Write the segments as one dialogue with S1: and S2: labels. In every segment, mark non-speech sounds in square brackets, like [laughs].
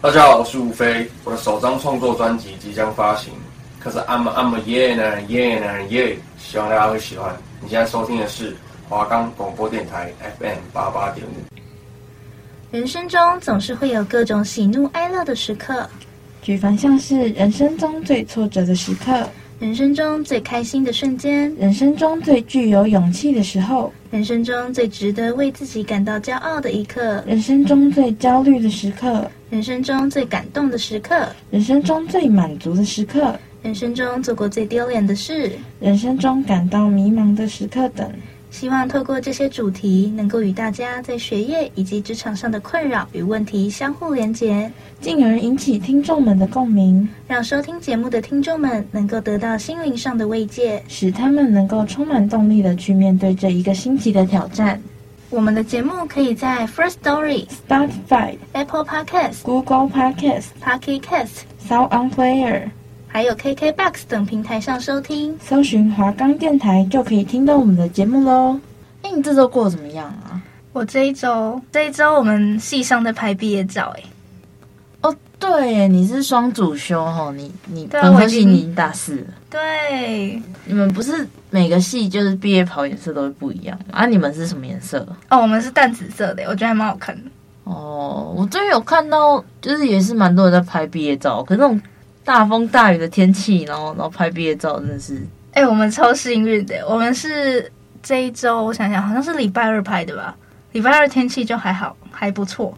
S1: 大家好，我是吴飞，我的首张创作专辑即将发行，可是 I'm I'm a yeah 呢 yeah 呢 yeah，希望大家会喜欢。你现在收听的是华冈广播电台 FM 八八点五。
S2: 人生中总是会有各种喜怒哀乐的时刻，
S3: 举凡像是人生中最挫折的时刻。
S2: 人生中最开心的瞬间，
S3: 人生中最具有勇气的时候，
S2: 人生中最值得为自己感到骄傲的一刻，
S3: 人生中最焦虑的时刻，
S2: 人生中最感动的时刻，
S3: 人生中最满足的时刻，
S2: 人生中做过最丢脸的事，
S3: 人生中感到迷茫的时刻等。
S2: 希望透过这些主题，能够与大家在学业以及职场上的困扰与问题相互连结，
S3: 进而引起听众们的共鸣，
S2: 让收听节目的听众们能够得到心灵上的慰藉，
S3: 使他们能够充满动力的去面对这一个星期的挑战。
S2: 我们的节目可以在 First Story、
S3: Spotify、
S2: Apple Podcasts、
S3: Google Podcasts、
S2: Pocket Casts、
S3: Sound On Player。
S2: 还有 KKBOX 等平台上收听，
S3: 搜寻华冈电台就可以听到我们的节目喽。哎，你这周过得怎么样啊？
S2: 我这一周，这一周我们系上在拍毕业照，哎。
S4: 哦，对，你是双主修哦？你你本科系你大四了。
S2: 对，
S4: 你们不是每个系就是毕业袍颜色都会不一样吗？啊，你们是什么颜色？
S2: 哦，我们是淡紫色的，我觉得还蛮好看的。
S4: 哦，我最近有看到，就是也是蛮多人在拍毕业照，可是那种。大风大雨的天气，然后然后拍毕业照，真的是，
S2: 哎、我们超幸运的。我们是这一周，我想想，好像是礼拜二拍的吧？礼拜二天气就还好，还不错，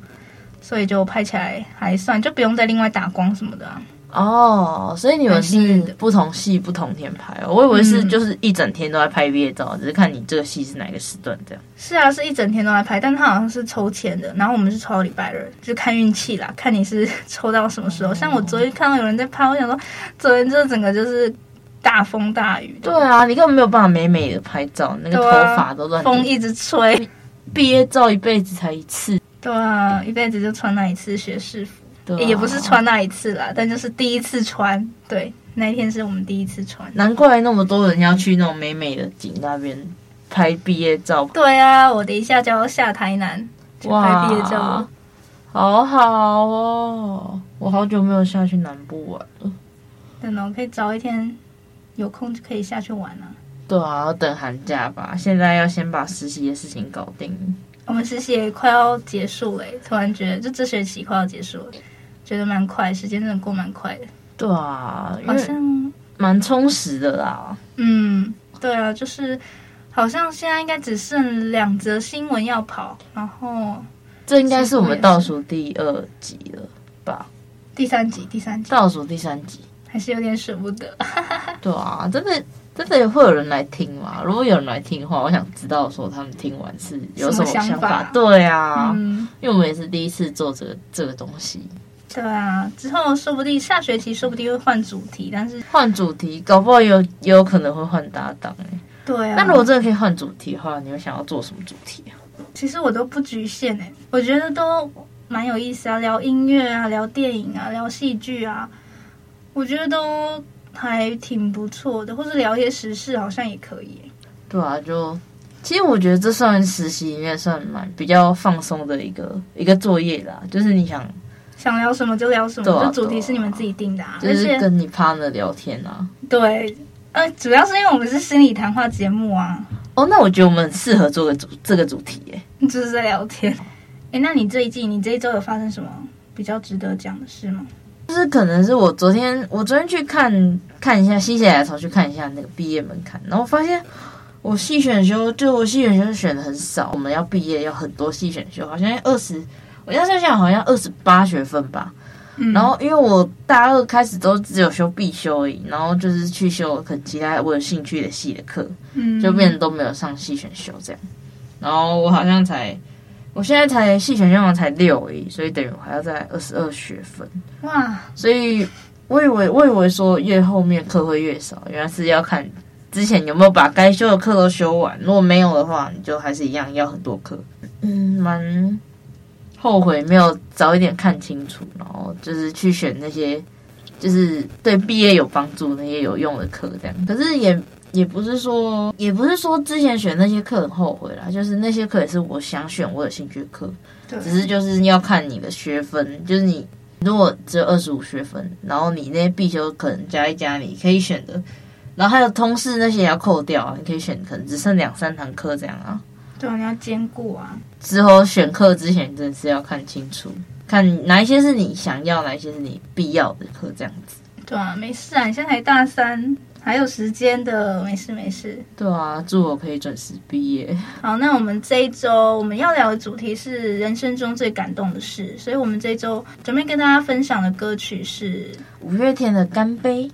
S2: 所以就拍起来还算，就不用再另外打光什么的。
S4: 哦，所以你们是不同戏不同天拍哦？我以为是就是一整天都在拍毕业照，嗯，只是看你这个戏是哪个时段这样。
S2: 是啊，是一整天都在拍，但他好像是抽签的，然后我们是抽到礼拜日，就看运气啦，看你是 [laughs] 抽到什么时候。哦，像我昨天看到有人在拍，我想说昨天这整个就是大风大雨。
S4: 对啊，你根本没有办法美美的拍照，那个头发都乱，啊，
S2: 风一直吹。
S4: 毕业照一辈子才一次。
S2: 对啊，一辈子就穿那一次学士服。也不是穿那一次啦，但就是第一次穿。对，那一天是我们第一次穿。
S4: 难怪那么多人要去那种美美的景那边拍毕业照。
S2: 对啊，我等一下就要下台南去拍毕业照。
S4: 好好哦，我好久没有下去南部玩了。
S2: 等我可以找一天有空就可以下去玩了。
S4: 对啊，要等寒假吧。现在要先把实习的事情搞定。
S2: 我们实习也快要结束了，突然觉得就这学期快要结束了。觉得蛮快，时间真的过蛮快的。
S4: 对啊，好像蛮充实的啦。
S2: 嗯，对啊，就是好像现在应该只剩两则新闻要跑，然后
S4: 这应该是我们倒数第二集了吧？
S2: 第三集，第三集，
S4: 倒数第三集，
S2: 还是有点舍不得。[laughs]
S4: 对啊，真的真的也会有人来听吗？如果有人来听的话，我想知道说他们听完是有什么想法。想法对啊，嗯，因为我们也是第一次做这个这个东西。
S2: 对啊，之后说不定下学期说不定会换主题，但是
S4: 换主题搞不好有也有可能会换搭档哎。
S2: 对啊，
S4: 那如果真的可以换主题的话，你会想要做什么主题啊？
S2: 其实我都不局限哎，我觉得都蛮有意思啊，聊音乐啊，聊电影啊，聊戏剧啊，我觉得都还挺不错的，或是聊一些时事好像也可以。
S4: 对啊，就其实我觉得这算实习里面算蛮比较放松的一个一个作业啦，就是你想。
S2: 想聊什么就聊什么，啊，就主题是你们自己定的啊，
S4: 就是跟你 partner 聊天啊。
S2: 对，呃，主要是因为我们是心理谈话节目啊。
S4: 哦，那我觉得我们很适合做个主这个主题，耶，
S2: 就是在聊天。哎，那你这一季，你这一周有发生什么比较值得讲的事吗？
S4: 就是可能是我昨天，我昨天去看看一下，心血来潮去看一下那个毕业门槛，然后发现我系选修，就我系选修选的很少，我们要毕业要很多系选修，好像二十。我要想想，好像二十八学分吧。嗯，然后因为我大二开始都只有修必修而已，然后就是去修可能其他我有兴趣的系的课，嗯，就变成都没有上系选修这样。然后我好像才，我现在才系选修才六而已，所以等于我还要再二十二学分。哇！所以我以为我以为说越后面课会越少，原来是要看之前有没有把该修的课都修完。如果没有的话，你就还是一样要很多课。嗯，蛮。后悔没有早一点看清楚，然后就是去选那些就是对毕业有帮助、那些有用的课，这样。可是也也不是说，也不是说之前选那些课很后悔啦，就是那些课也是我想选、我有兴趣的课，只是就是要看你的学分，就是你如果只有二十五学分，然后你那些必修可能加一加，你可以选的，然后还有通识那些也要扣掉啊，你可以选可能只剩两三堂课这样啊。
S2: 对啊，你要兼顾啊。
S4: 之后选课之前真的是要看清楚，看哪一些是你想要，哪一些是你必要的课这样子。
S2: 对啊，没事啊，你现在才大三。还有时间的，没事没事。
S4: 对啊，祝我可以准时毕业。
S2: 好，那我们这一周我们要聊的主题是人生中最感动的事，所以我们这一周准备跟大家分享的歌曲是
S4: 五月天的《干杯》。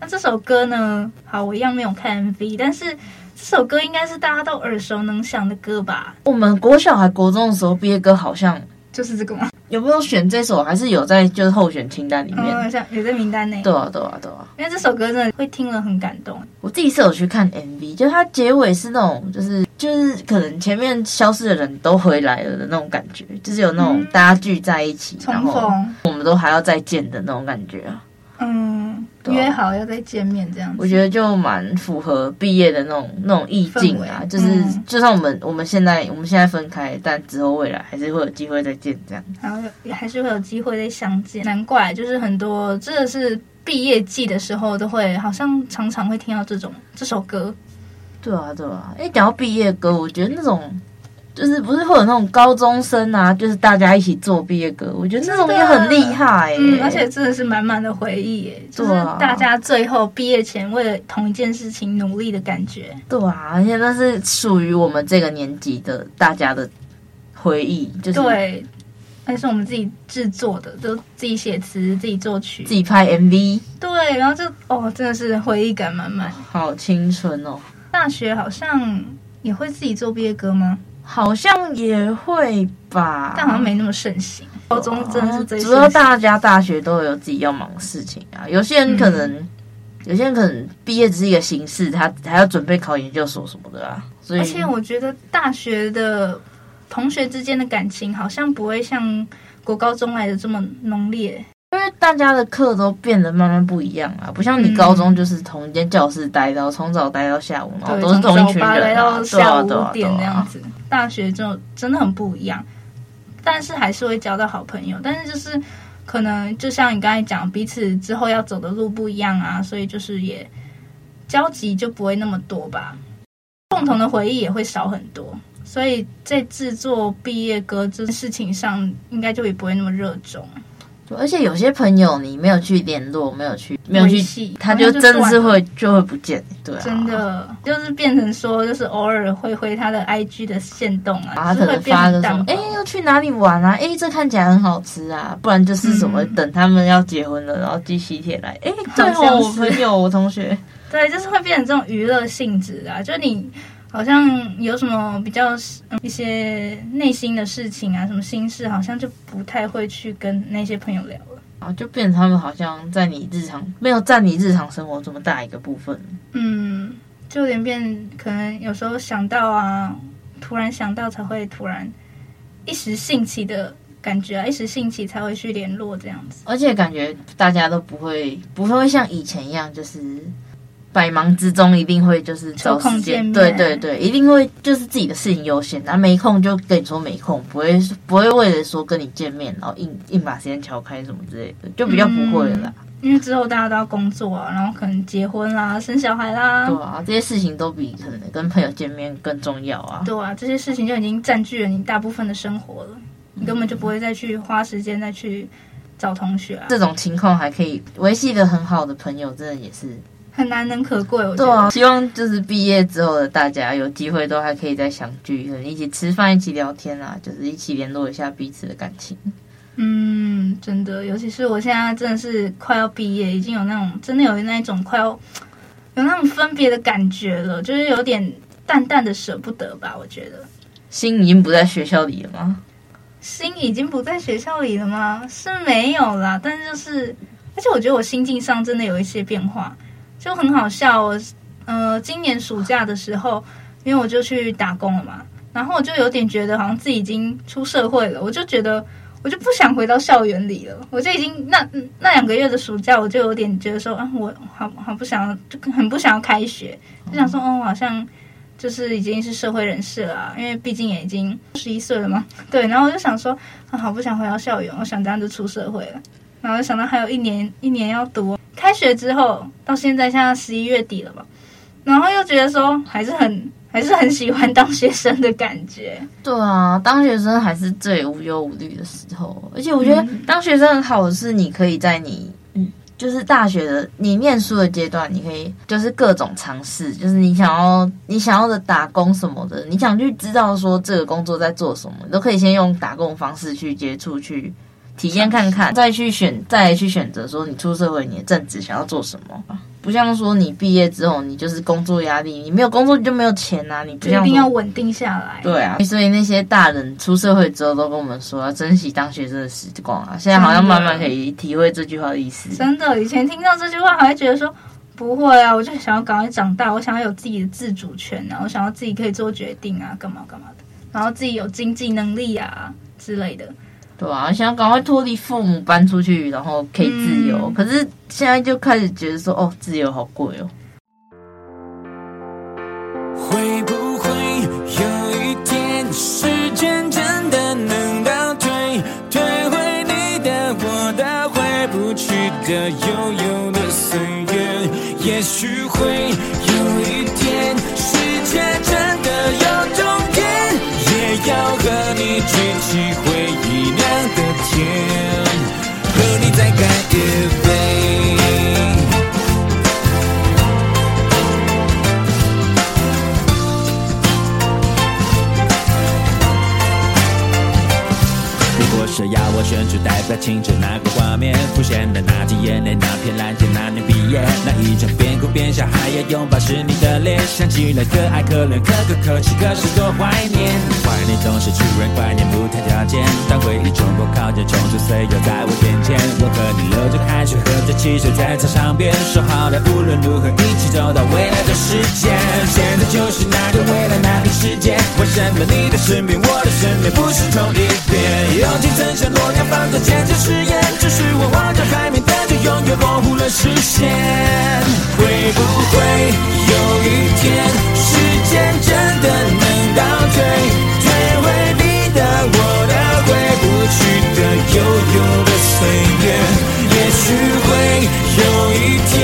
S2: 那这首歌呢？好，我一样没有看 MV，但是这首歌应该是大家都耳熟能详的歌吧？
S4: 我们国小还国中的时候毕业歌好像。
S2: 就是这个吗？
S4: 有没有选这首？还是有在就是候选清单里面？
S2: 嗯，像有在名单内。
S4: 对啊，对啊，对啊。
S2: 因为这首歌真的会听了很感动。
S4: 我自己是有去看 MV，就它结尾是那种，就是就是可能前面消失的人都回来了的那种感觉，就是有那种大家聚在一起，
S2: 然后，
S4: 我们都还要再见的那种感觉啊。
S2: 嗯，约好要再见面这样子，
S4: 我觉得就蛮符合毕业的那种那种意境啊。就是、嗯、就算我们我们现在我们现在分开，但之后未来还是会有机会再见这样。
S2: 然后也还是会有机会再相见。难怪就是很多真的是毕业季的时候都会，好像常常会听到这种这首歌。
S4: 对啊，对啊。哎，讲到毕业歌，我觉得那种。就是不是会有那种高中生啊，就是大家一起做毕业歌，我觉得那种也很厉害、欸，
S2: 嗯，而且真的是满满的回忆就是大家最后毕业前为了同一件事情努力的感觉。
S4: 对啊，而且那是属于我们这个年纪的大家的回忆，就是
S2: 对，那是我们自己制作的，都自己写词、自己作曲、
S4: 自己拍 MV，
S2: 对，然后就哦，真的是回忆感满满，
S4: 好青春哦。
S2: 大学好像也会自己做毕业歌吗？
S4: 好像也会吧，
S2: 但好像没那么盛行。高中真的是最、啊、
S4: 主要大家大学都有自己要忙的事情啊。有些人可能，嗯、有些人可能毕业只是一个形式，他还要准备考研究所什么的啊。所以，
S2: 而且我觉得大学的同学之间的感情好像不会像国高中来的这么浓烈。
S4: 因为大家的课都变得慢慢不一样啊，不像你高中就是同一间教室待到从、嗯、早待到下午，然后都是同一群人、啊，
S2: 待到下午五点那样子。大学就真的很不一样，但是还是会交到好朋友。但是就是可能就像你刚才讲，彼此之后要走的路不一样啊，所以就是也交集就不会那么多吧，共同的回忆也会少很多。所以在制作毕业歌这件事情上，应该就也不会那么热衷。
S4: 而且有些朋友你没有去联络，没有去，没有去，他就真的是会就会不见，对啊，
S2: 真的就是变成说，就是偶尔会回他的 IG 的线动啊，
S4: 他可能发个什么，哎，要去哪里玩啊？哎，这看起来很好吃啊，不然就是什么，嗯、等他们要结婚了，然后寄喜帖来，哎，对哦，我朋友，我同学，
S2: 对，就是会变成这种娱乐性质啊，就你。好像有什么比较一些内心的事情啊，什么心事，好像就不太会去跟那些朋友聊了
S4: 啊，就变成他们好像在你日常没有占你日常生活这么大一个部分。
S2: 嗯，就有点变，可能有时候想到啊，突然想到才会突然一时兴起的感觉啊，一时兴起才会去联络这样子。
S4: 而且感觉大家都不会不会像以前一样，就是。百忙之中一定会就是找时间，对对对，一定会就是自己的事情优先，然后没空就跟你说没空，不会不会为了说跟你见面，然后硬硬把时间乔开什么之类的，就比较不会了啦。
S2: 嗯，因为之后大家都要工作啊，然后可能结婚啦、生小孩啦，
S4: 对啊，这些事情都比可能跟朋友见面更重要啊。
S2: 对啊，这些事情就已经占据了你大部分的生活了，你根本就不会再去花时间再去找同学啊。
S4: 这种情况还可以维系的很好的朋友，真的也是。
S2: 很难能可贵，我觉得。
S4: 对啊，希望就是毕业之后的大家有机会都还可以再相聚，一起吃饭、一起聊天啊，就是一起联络一下彼此的感情。
S2: 嗯，真的，尤其是我现在真的是快要毕业，已经有那种真的有那种快要有那种分别的感觉了，就是有点淡淡的舍不得吧。我觉得
S4: 心已经不在学校里了吗？
S2: 心已经不在学校里了吗？是没有啦，但是就是，而且我觉得我心境上真的有一些变化。就很好笑，我呃，今年暑假的时候，因为我就去打工了嘛，然后我就有点觉得好像自己已经出社会了，我就觉得我就不想回到校园里了，我就已经那那两个月的暑假，我就有点觉得说啊，我好好不想，就很不想要开学，就想说哦，好像就是已经是社会人士了，因为毕竟也已经十一岁了嘛，对，然后我就想说啊，好不想回到校园，我想这样就出社会了。然后想到还有一年一年要读，开学之后到现在，现在十一月底了吧，然后又觉得说还是很 [laughs] 还是很喜欢当学生的感觉。
S4: 对啊，当学生还是最无忧无虑的时候，而且我觉得当学生很好的是，你可以在你。就是大学的你念书的阶段，你可以就是各种尝试，就是你想要你想要的打工什么的，你想去知道说这个工作在做什么，你都可以先用打工的方式去接触去。体验看看，再去选，再去选择说你出社会你的正职想要做什么。不像说你毕业之后你就是工作压力，你没有工作你就没有钱啊，你不像
S2: 一定要稳定下来。
S4: 对啊，所以那些大人出社会之后都跟我们说要珍惜当学生的时光啊。现在好像慢慢可以体会这句话的意思。
S2: 真的，以前听到这句话还会觉得说不会啊，我就想要赶快长大，我想要有自己的自主权啊，我想要自己可以做决定啊，干嘛干嘛的，然后自己有经济能力啊之类的。
S4: 对啊，想要赶快脱离父母搬出去，然后可以自由。嗯、可是现在就开始觉得说，哦，自由好贵哦。会不会有一天，时间真的能倒退，退回你的、我的、回不去的悠悠的岁月？也许会听着那个画面，浮现的那滴眼泪，那片蓝天，年毕业，那一张边哭边笑还要拥抱是你的脸，想起来可爱可怜可歌可泣，可是多怀念。怀念总是突然怀念不谈条件，当回忆冲破考验，冲出岁月在我眼前，我和你流着汗水，喝着汽水在操场边，说好了无论如何一起走到未来的世界。现在就是那个未来那个世界，为什么你的身边我的身边不是同一边？有几层像诺亚方舟坚持誓言，只是我望着海面，永远模糊了视线。会不会有一天，时间真的能倒退？退回你的我的，回不去的悠悠的岁月，也许会有一天，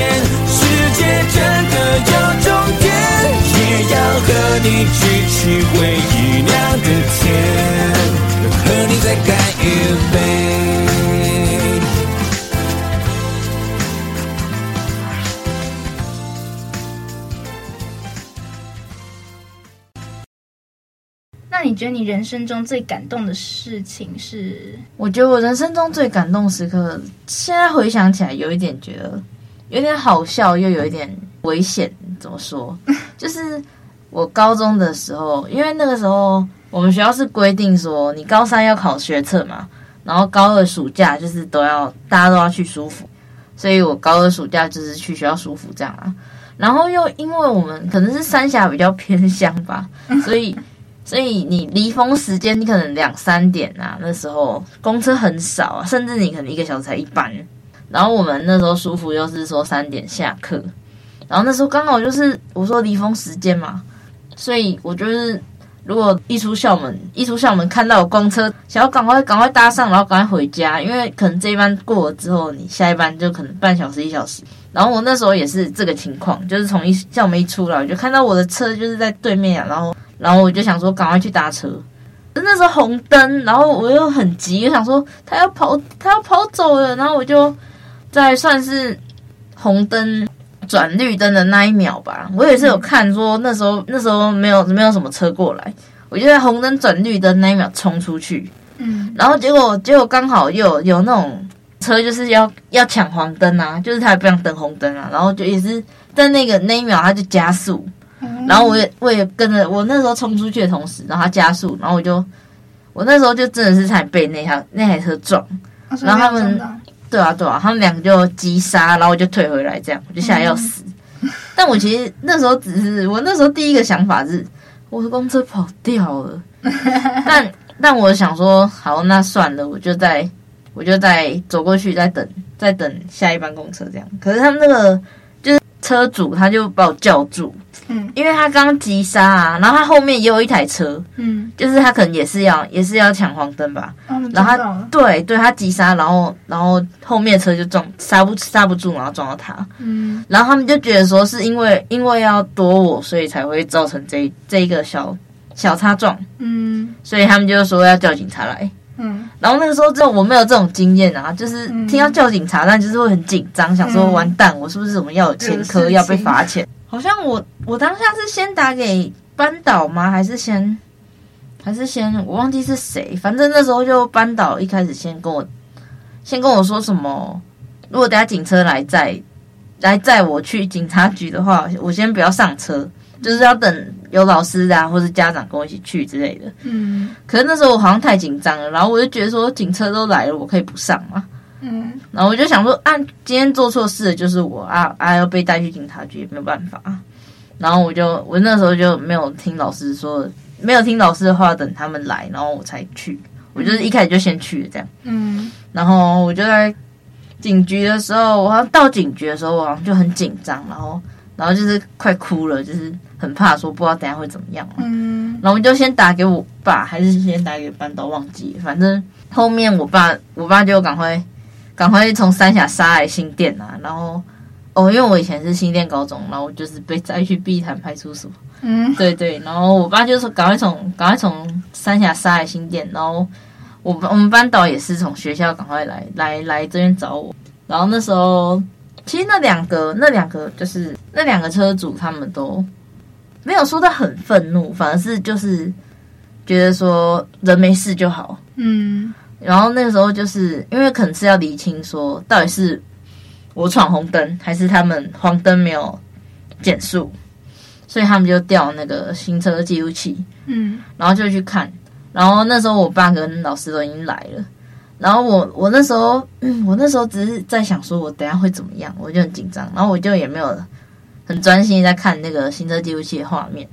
S4: 世界真的有终点，也要和你举起回忆酿的甜，和你再干一杯。
S2: 那你觉得你人生中最感动的事情是？
S4: 我觉得我人生中最感动时刻，现在回想起来，有一点觉得有点好笑，又有一点危险。怎么说？[laughs] 就是我高中的时候，因为那个时候我们学校是规定说，你高三要考学测嘛，然后高二暑假就是都要大家都要去舒服，所以我高二暑假就是去学校舒服这样啊。然后又因为我们可能是三峡比较偏乡吧，[laughs] 所以。所以你离峰时间，你可能两三点啊，那时候公车很少啊，甚至你可能一个小时才一班。然后我们那时候舒服又是说三点下课，然后那时候刚好就是我说离峰时间嘛，所以我就是如果一出校门，一出校门看到有公车，想要赶快赶快搭上，然后赶快回家，因为可能这一班过了之后，你下一班就可能半小时一小时。然后我那时候也是这个情况，就是从一校门一出来，我就看到我的车就是在对面啊，然后。然后我就想说，赶快去搭车。那时候红灯，然后我又很急，我想说他要跑，他要跑走了。然后我就在算是红灯转绿灯的那一秒吧，我也是有看说那时候那时候没有没有什么车过来，我就在红灯转绿灯那一秒冲出去。嗯，然后结果结果刚好又有有那种车就是要要抢黄灯啊，就是他也不想等红灯啊，然后就也是在那个那一秒他就加速。然后我也我也跟着我那时候冲出去的同时，然后他加速，然后我就我那时候就真的是差点被那台那台车撞，然后他们对啊对啊，他们两个就急刹，然后我就退回来，这样我就吓得要死。嗯、[laughs] 但我其实那时候只是我那时候第一个想法是我的公车跑掉了，[laughs] 但但我想说好那算了，我就在我就在走过去再等再等下一班公车这样。可是他们那个就是。车主他就把我叫住，
S2: 嗯，
S4: 因为他刚急刹啊，然后他后面也有一台车，
S2: 嗯，
S4: 就是他可能也是要也是要抢黄灯吧，然后他对对，他急刹，然后然后后面车就撞刹不刹不住，然后撞到他，
S2: 嗯。
S4: 然后他们就觉得说是因为因为要躲我，所以才会造成这这一个小小擦撞，
S2: 嗯。
S4: 所以他们就说要叫警察来。
S2: 嗯。
S4: 然后那个时候，就我没有这种经验啊，就是
S2: 嗯。
S4: 听到叫警察，但就是会很紧张，想说
S2: 嗯。
S4: 完蛋，我是不是什么要有前科，要被
S2: 情
S4: 罚钱？好像我我当下是先打给班导吗？还是先还是先我忘记是谁？反正那时候就班导一开始先跟我先跟我说什么，如果等下警车来载来载我去警察局的话，我先不要上车，就是要等有老师啊或是家长跟我一起去之类的。
S2: 嗯
S4: 可是那时候我好像太紧张了，然后我就觉得说警车都来了，我可以不上嘛。
S2: 嗯
S4: 然后我就想说，啊，今天做错事的就是我啊啊，要被带去警察局也没有办法。然后我就我那时候就没有听老师说，没有听老师的话，等他们来，然后我才去。我就是一开始就先去了这样。
S2: 嗯
S4: 然后我就在警局的时候，我好像到警局的时候，我好像就很紧张，然后然后就是快哭了，就是很怕说不知道等下会怎么样嘛。
S2: 嗯
S4: 然后我就先打给我爸，还是先打给班导，忘记。反正后面我爸，我爸就赶快赶快从三峡杀来新店啊。然后哦，因为我以前是新店高中，然后我就是被载去碧潭派出所。
S2: 嗯
S4: 对对，然后我爸就说赶快从赶快从三峡杀来新店，然后我我们班导也是从学校赶快来来来这边找我。然后那时候其实那两个那两个就是那两个车主他们都没有说他很愤怒，反而是就是觉得说人没事就好。
S2: 嗯
S4: 然后那个时候就是因为可能是要厘清说到底是我闯红灯，还是他们黄灯没有减速，所以他们就调那个行车记录器，
S2: 嗯
S4: 然后就去看。然后那时候我爸跟老师都已经来了，然后我我那时候嗯，我那时候只是在想说我等下会怎么样，我就很紧张，然后我就也没有很专心在看那个行车记录器的画面。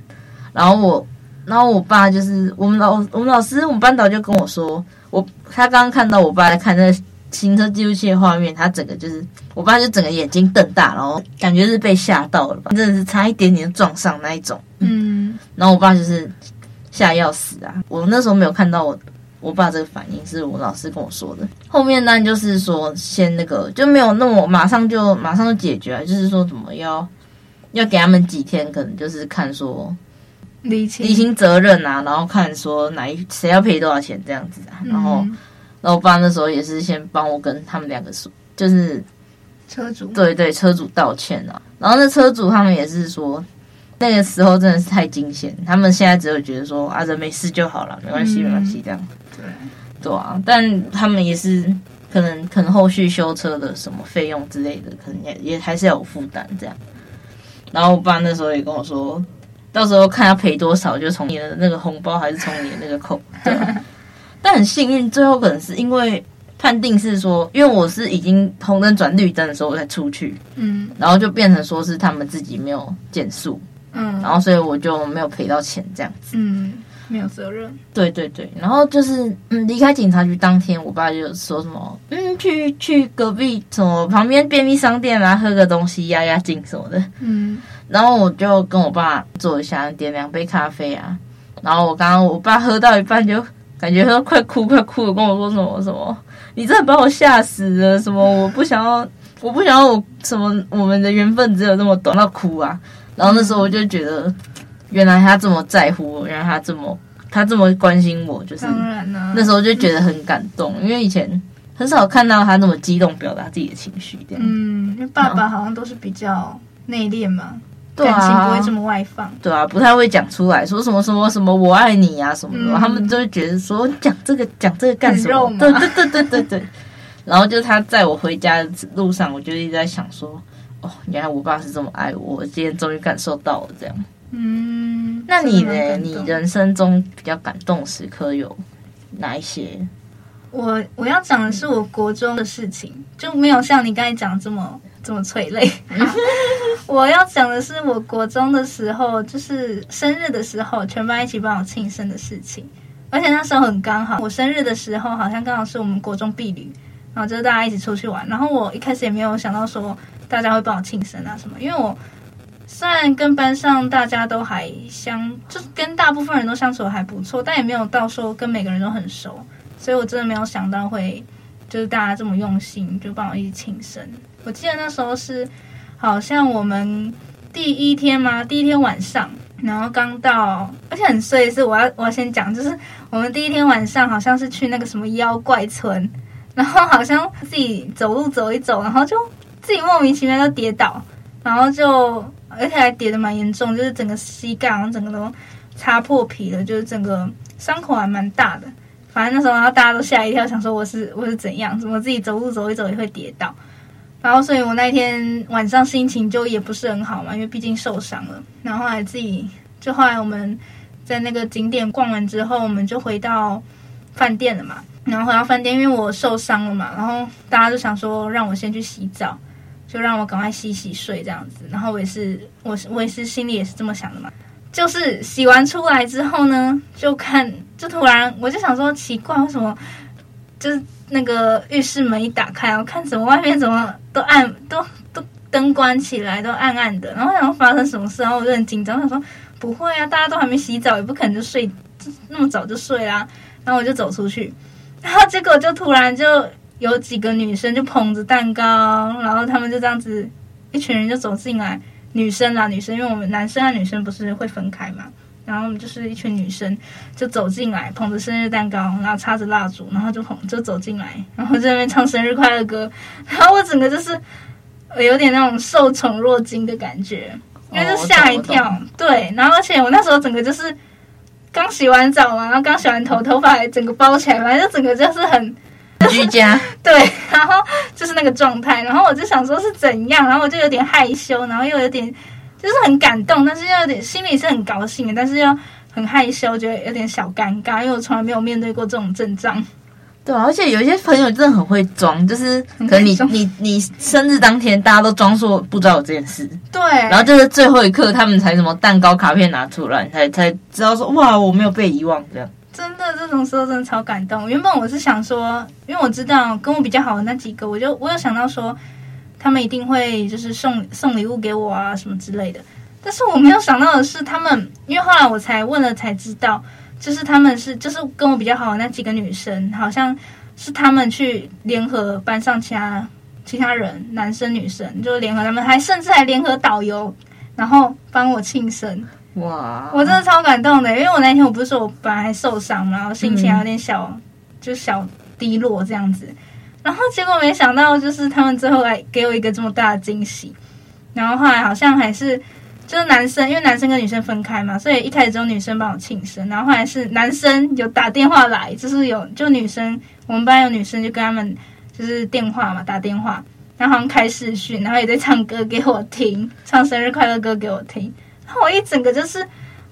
S4: 然后我，然后我爸就是我们老我们老师我们班导就跟我说，我他刚刚看到我爸在看那个行车记录器的画面，他整个就是我爸就整个眼睛瞪大，然后感觉是被吓到了吧，真的是差一点点撞上那一种。
S2: 嗯
S4: 然后我爸就是吓要死啊！我那时候没有看到我我爸这个反应，是我老师跟我说的。后面当然就是说先那个就没有那么马上就马上就解决了，就是说怎么要要给他们几天，可能就是看说
S2: 理清
S4: 厘清责任啊，然后看说哪一谁要赔多少钱这样子啊。然后
S2: 嗯
S4: 然后我爸那时候也是先帮我跟他们两个说，就是
S2: 车主
S4: 对对，车主道歉啊。然后那车主他们也是说，那个时候真的是太惊险，他们现在只有觉得说啊，人没事就好了，没关系，
S2: 嗯
S4: 没关系这样。
S2: 对
S4: 对啊，但他们也是可能可能后续修车的什么费用之类的，可能也也还是要有负担这样。然后我爸那时候也跟我说，到时候看要赔多少，就从你的那个红包还是从你的那个扣。[laughs] 对啊，但很幸运，最后可能是因为判定是说，因为我是已经红灯转绿灯的时候我才出去，
S2: 嗯
S4: 然后就变成说是他们自己没有减速，
S2: 嗯，
S4: 然后所以我就没有赔到钱这样子。
S2: 嗯没有责任，
S4: 对对对，然后就是嗯，离开警察局当天，我爸就说什么嗯，去去隔壁什么旁边便利商店啊，喝个东西压压惊什么的。
S2: 嗯
S4: 然后我就跟我爸坐一下，点两杯咖啡啊。然后我刚刚我爸喝到一半就感觉他快哭快哭了，跟我说什么什么，你真的把我吓死了，什么我不想要，[laughs] 我不想要我什么我们的缘分只有那么短到哭啊。然后那时候我就觉得，原来他这么在乎我，原来他这么他这么关心我，就是那时候就觉得很感动，因为以前很少看到他那么激动表达自己的情绪这样。
S2: 嗯，因为爸爸好像都是比较内敛嘛，
S4: 对啊
S2: 感情不会这么外放。
S4: 对啊，不太会讲出来，说什么什么什么我爱你啊什么的，
S2: 嗯
S4: 他们都会觉得说讲这个讲这个干什么？
S2: 麻
S4: 对对对对对对。然后就他在我回家的路上，我就一直在想说，哦，原来我爸是这么爱我，我今天终于感受到了这样。
S2: 嗯，
S4: 那你呢？你人生中比较感动时刻有哪一些？
S2: 我我要讲的是我国中的事情，就没有像你刚才讲的这么这么催泪。我要讲的是我国中的时候，就是生日的时候，全班一起帮我庆生的事情。而且那时候很刚好，我生日的时候好像刚好是我们国中毕旅，然后就是大家一起出去玩。然后我一开始也没有想到说大家会帮我庆生啊什么，因为我虽然跟班上大家都还相，就是跟大部分人都相处还不错，但也没有到说跟每个人都很熟，所以我真的没有想到会就是大家这么用心，就帮我一起庆生。我记得那时候是好像我们第一天嘛，第一天晚上，然后刚到，而且很衰是，我要我要先讲，就是我们第一天晚上好像是去那个什么妖怪村，然后好像自己走路走一走，然后就自己莫名其妙就跌倒，然后就而且还跌得蛮严重，就是整个膝盖然后整个都擦破皮了，就是整个伤口还蛮大的。反正那时候，然后大家都吓一跳，想说我是我是怎样，怎么自己走路走一走也会跌倒。然后，所以我那天晚上心情就也不是很好嘛，因为毕竟受伤了。然后后来自己就后来我们在那个景点逛完之后，我们就回到饭店了嘛。然后回到饭店，因为我受伤了嘛，然后大家就想说让我先去洗澡，就让我赶快洗洗睡这样子。然后我也是，我是我也是心里也是这么想的嘛。就是洗完出来之后呢，就看就突然我就想说奇怪，为什么就是。那个浴室门一打开，我看怎么外面怎么都暗，都都灯关起来，都暗暗的。然后想说发生什么事，然后我就很紧张，想说不会啊，大家都还没洗澡，也不可能就睡那么早就睡啦。然后我就走出去，然后结果就突然就有几个女生就捧着蛋糕，然后他们就这样子一群人就走进来，女生啦女生，因为我们男生和女生不是会分开嘛。然后我们就是一群女生，就走进来，捧着生日蛋糕，然后插着蜡烛，然后就捧就走进来，然后在那边唱生日快乐歌，然后我整个就是有点那种受宠若惊的感觉，因为就吓一跳，哦、对，然后而且我那时候整个就是刚洗完澡嘛，然后刚洗完头，头发还整个包起来，反正就整个就是很居家，[laughs] 对，然后就是那个状态，然后我就想说是怎样，然后我就有点害羞，然后又有点。就是很感动，但是又有点心里是很高兴的，但是又很害羞，觉得有点小尴尬，因为我从来没有面对过这种阵仗。
S4: 对啊，而且有一些朋友真的很会装，就是可能你你你生日当天大家都装作不知道有这件事，
S2: 对，
S4: 然后就是最后一刻他们才什么蛋糕卡片拿出来，才才知道说哇我没有被遗忘这样。
S2: 真的这种时候真的超感动。原本我是想说，因为我知道跟我比较好的那几个，我就我有想到说。他们一定会就是送送礼物给我啊什么之类的，但是我没有想到的是，他们因为后来我才问了才知道，就是他们是就是跟我比较好的那几个女生，好像是他们去联合班上其他其他人，男生女生就联合他们，还甚至还联合导游，然后帮我庆生。哇！我真的超感动的，因为我那天我不是说我本来还受伤嘛，然后心情有点小、嗯、就小低落这样子。然后结果没想到，就是他们最后来给我一个这么大的惊喜。然后后来好像还是就是男生，因为男生跟女生分开嘛，所以一开始只有女生帮我庆生。然后后来是男生有打电话来，就是有就女生，我们班有女生就跟他们就是电话嘛，打电话，然后好像开视讯，然后也在唱歌给我听，唱生日快乐歌给我听。然后我一整个就是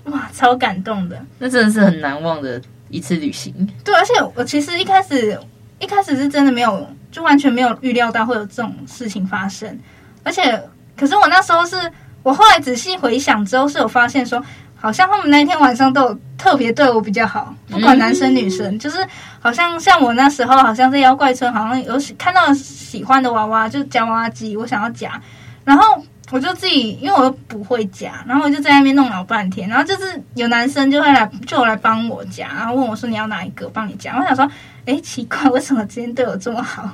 S2: 哇，超感动的。
S4: 那真的是很难忘的一次旅行。
S2: 对，而且我其实一开始。一开始是真的没有，就完全没有预料到会有这种事情发生，而且，可是我那时候是，我后来仔细回想之后是有发现说，好像他们那天晚上都有特别对我比较好，不管男生女生，就是好像像我那时候，好像在妖怪村，好像有看到喜欢的娃娃，就夹娃娃机，我想要夹，然后。我就自己，因为我又不会夹，然后我就在那边弄老半天，然后就是有男生就会来，就来帮我夹，然后问我说你要哪一个，帮你夹。我想说，诶，奇怪，为什么今天对我这么好？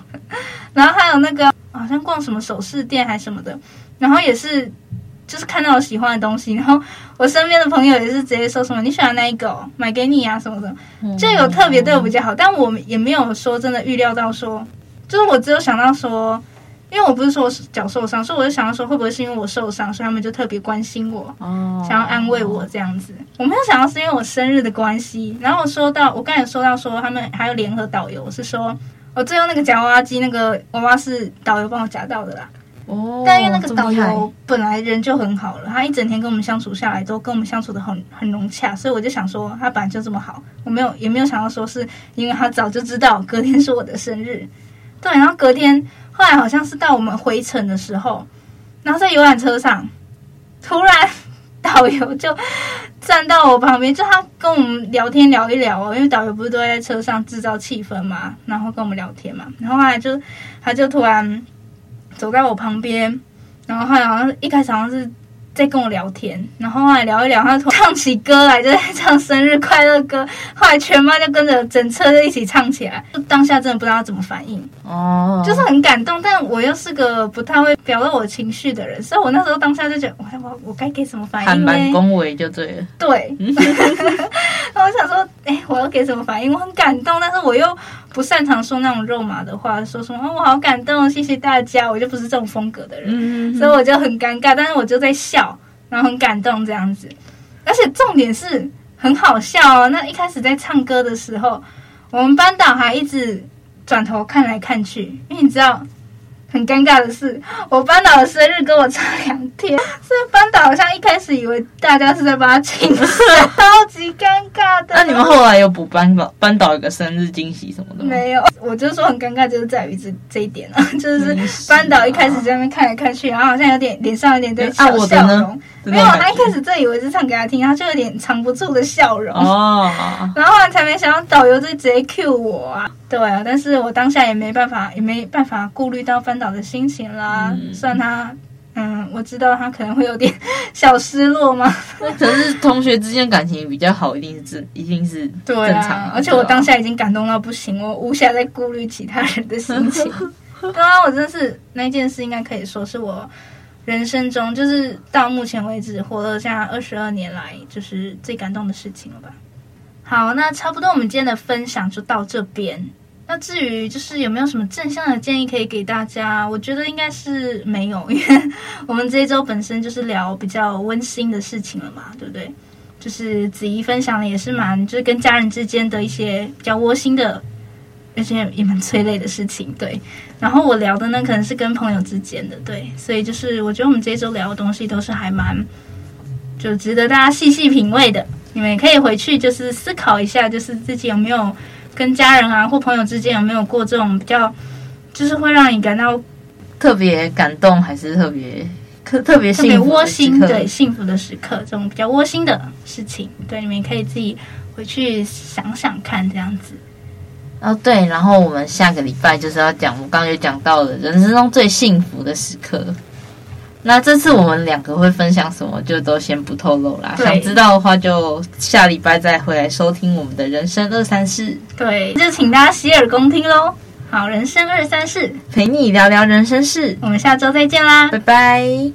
S2: 然后还有那个好像逛什么首饰店还什么的，然后也是就是看到我喜欢的东西，然后我身边的朋友也是直接说什么你喜欢哪一个，买给你啊什么的，就有特别对我比较好，但我也没有说真的预料到说，就是我只有想到说。因为我不是说我脚受伤，所以我就想要说，会不会是因为我受伤，所以他们就特别关心我，哦、想要安慰我这样子。我没有想到是因为我生日的关系。然后我说到，我刚才说到说他们还有联合导游，是说我最后那个夹娃娃机那个娃娃是导游帮我夹到的啦。哦，但因为那个导游本来人就很好了，他一整天跟我们相处下来都跟我们相处的很很融洽，所以我就想说他本来就这么好，我没有也没有想到说是因为他早就知道隔天是我的生日。对，然后隔天。后来好像是到我们回程的时候，然后在游览车上，突然导游就站到我旁边，就他跟我们聊天聊一聊哦，因为导游不是都在车上制造气氛嘛，然后跟我们聊天嘛，然后后来就他就突然走在我旁边，然后后来好像一开始好像是在跟我聊天，然后后来聊一聊，他唱起歌来，就在唱生日快乐歌，后来全班就跟着整车就一起唱起来，就当下真的不知道怎么反应，
S4: 哦，
S2: 就是很感动，但我又是个不太会表露我情绪的人，所以我那时候当下就觉得，我我我该给什么反应呢？
S4: 还蛮恭维就对了，
S2: 对，[laughs] 然后我想说，哎，我要给什么反应？我很感动，但是我又不擅长说那种肉麻的话，说什么、哦、我好感动，谢谢大家，我就不是这种风格的人，嗯、所以我就很尴尬，但是我就在笑。然后很感动这样子，而且重点是很好笑哦。那一开始在唱歌的时候，我们班导还一直转头看来看去，因为你知道。很尴尬的是，我班导的生日跟我差两天，所以班导好像一开始以为大家是在帮他庆生，超级尴尬的。
S4: 那你们后来有补班导班导一个生日惊喜什么的吗？
S2: 没有，我就说很尴尬，就是在于这这一点啊，就是班导一开始在那边看来看去，然后好像有点脸上有点对小笑容。没有，他一开始真以为是唱给他听，他就有点藏不住的笑容哦。[laughs] 然后后来才没想到导游就直接 cue 我啊，对啊，但是我当下也没办法，也没办法顾虑到班导的心情啦。嗯、虽然他，嗯，我知道他可能会有点 [laughs] 小失落嘛。[laughs]
S4: 可是同学之间感情比较好，一定是正，一定是正常。对啊，
S2: 而且我当下已经感动到不行，我无暇再顾虑其他人的心情。刚刚我真的是那件事，应该可以说是我。人生中，就是到目前为止活了现在二十二年来，就是最感动的事情了吧。好，那差不多我们今天的分享就到这边。那至于就是有没有什么正向的建议可以给大家，我觉得应该是没有，因为我们这一周本身就是聊比较温馨的事情了嘛，对不对？就是子怡分享的也是蛮，就是跟家人之间的一些比较窝心的。而且也蛮催泪的事情，对。然后我聊的呢，可能是跟朋友之间的，对。所以就是我觉得我们这一周聊的东西都是还蛮，就值得大家细细品味的。你们也可以回去就是思考一下，就是自己有没有跟家人啊或朋友之间有没有过这种比较，就是会让你感到
S4: 特别感动，还是特别特特别
S2: 特别窝心，对，幸福的时刻，这种比较窝心的事情，对，你们也可以自己回去想想看，这样子。
S4: 哦，对，然后我们下个礼拜就是要讲，我刚刚有讲到的人生中最幸福的时刻。那这次我们两个会分享什么，就都先不透露啦。想知道的话，就下礼拜再回来收听我们的人生二三事。
S2: 对，就请大家洗耳恭听喽。好，人生二三事，
S4: 陪你聊聊人生事。
S2: 我们下周再见啦，
S4: 拜拜。